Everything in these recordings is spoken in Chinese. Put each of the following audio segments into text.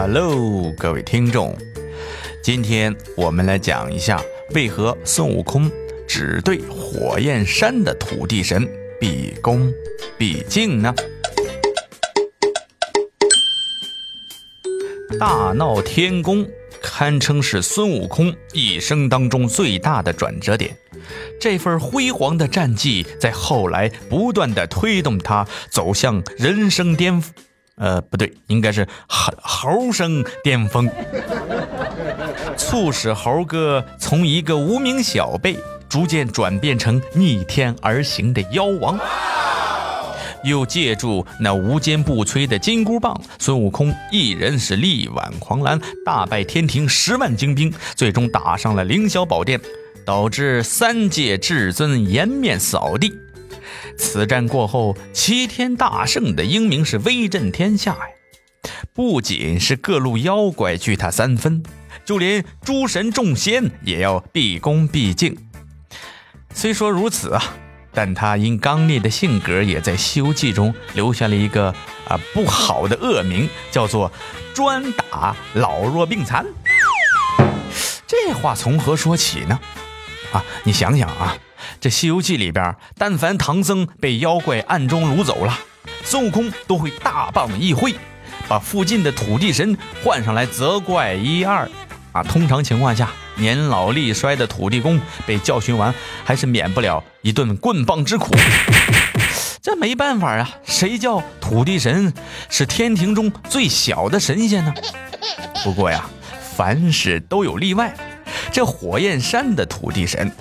Hello，各位听众，今天我们来讲一下为何孙悟空只对火焰山的土地神毕恭毕敬呢？大闹天宫堪称是孙悟空一生当中最大的转折点，这份辉煌的战绩在后来不断的推动他走向人生巅峰。呃，不对，应该是猴猴生巅峰，促使猴哥从一个无名小辈逐渐转变成逆天而行的妖王，又借助那无坚不摧的金箍棒，孙悟空一人是力挽狂澜，大败天庭十万精兵，最终打上了凌霄宝殿，导致三界至尊颜面扫地。此战过后，齐天大圣的英名是威震天下呀！不仅是各路妖怪惧他三分，就连诸神众仙也要毕恭毕敬。虽说如此啊，但他因刚烈的性格，也在《西游记》中留下了一个啊不好的恶名，叫做专打老弱病残。这话从何说起呢？啊，你想想啊。这《西游记》里边，但凡唐僧被妖怪暗中掳走了，孙悟空都会大棒一挥，把附近的土地神唤上来责怪一二。啊，通常情况下，年老力衰的土地公被教训完，还是免不了一顿棍棒之苦。这没办法啊，谁叫土地神是天庭中最小的神仙呢？不过呀，凡事都有例外，这火焰山的土地神。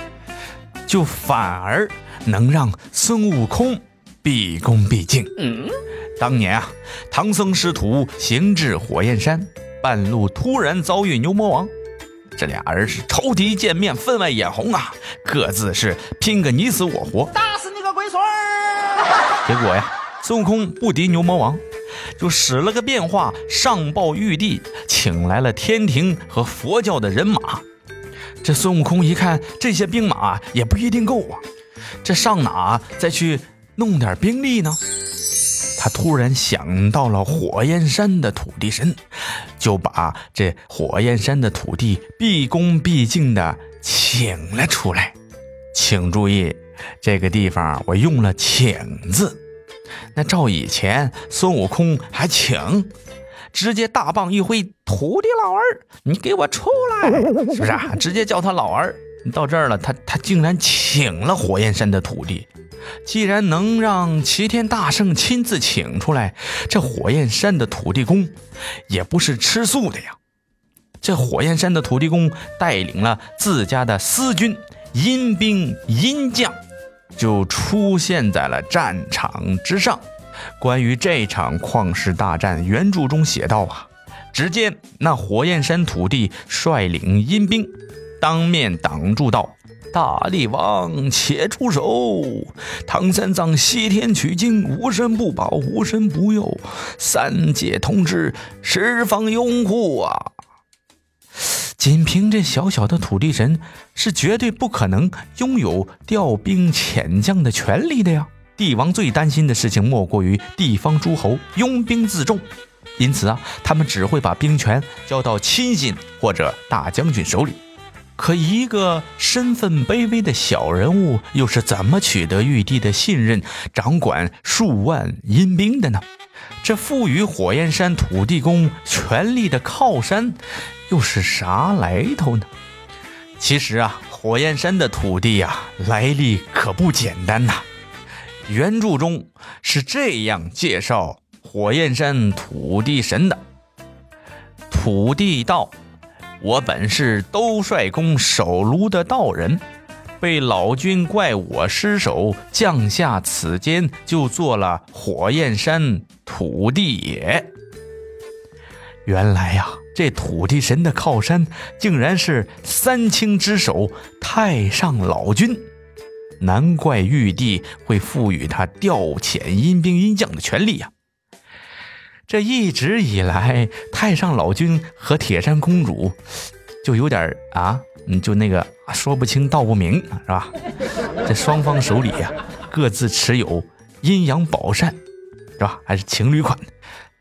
就反而能让孙悟空毕恭毕敬。当年啊，唐僧师徒行至火焰山，半路突然遭遇牛魔王，这俩人是仇敌见面，分外眼红啊，各自是拼个你死我活，打死你个龟孙儿！结果呀，孙悟空不敌牛魔王，就使了个变化，上报玉帝，请来了天庭和佛教的人马。这孙悟空一看，这些兵马也不一定够啊，这上哪再去弄点兵力呢？他突然想到了火焰山的土地神，就把这火焰山的土地毕恭毕敬的请了出来。请注意，这个地方我用了“请”字。那照以前孙悟空还请。直接大棒一挥，土地老儿，你给我出来！是 不是啊？直接叫他老儿。到这儿了，他他竟然请了火焰山的土地。既然能让齐天大圣亲自请出来，这火焰山的土地公也不是吃素的呀。这火焰山的土地公带领了自家的私军、阴兵、阴将，就出现在了战场之上。关于这场旷世大战，原著中写道啊，只见那火焰山土地率领阴兵，当面挡住道：“大力王且出手！唐三藏西天取经，无身不保，无身不佑，三界同知十方拥护啊！”仅凭这小小的土地神，是绝对不可能拥有调兵遣将的权利的呀。帝王最担心的事情莫过于地方诸侯拥兵自重，因此啊，他们只会把兵权交到亲信或者大将军手里。可一个身份卑微的小人物，又是怎么取得玉帝的信任，掌管数万阴兵的呢？这赋予火焰山土地公权力的靠山，又是啥来头呢？其实啊，火焰山的土地呀，来历可不简单呐。原著中是这样介绍火焰山土地神的：土地道，我本是兜率宫守炉的道人，被老君怪我失手，降下此间，就做了火焰山土地也。原来呀，这土地神的靠山，竟然是三清之首太上老君。难怪玉帝会赋予他调遣阴兵阴将的权利呀！这一直以来，太上老君和铁扇公主就有点啊，就那个说不清道不明，是吧？这双方手里呀，各自持有阴阳宝扇，是吧？还是情侣款，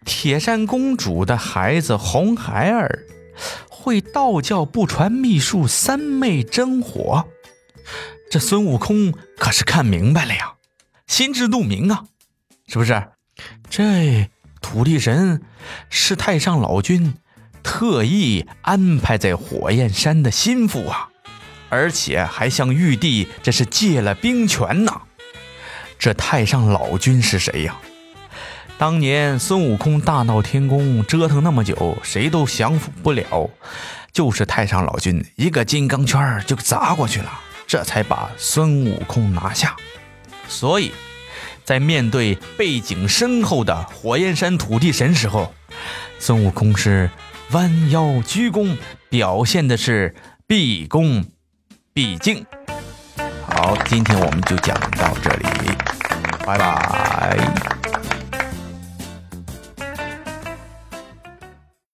铁扇公主的孩子红孩儿会道教不传秘术三昧真火，这孙悟空可是看明白了呀，心知肚明啊，是不是？这土地神是太上老君特意安排在火焰山的心腹啊，而且还向玉帝这是借了兵权呐。这太上老君是谁呀？当年孙悟空大闹天宫，折腾那么久，谁都降服不了，就是太上老君一个金刚圈就砸过去了，这才把孙悟空拿下。所以，在面对背景深厚的火焰山土地神时候，孙悟空是弯腰鞠躬，表现的是毕恭毕敬。好，今天我们就讲到这里，拜拜。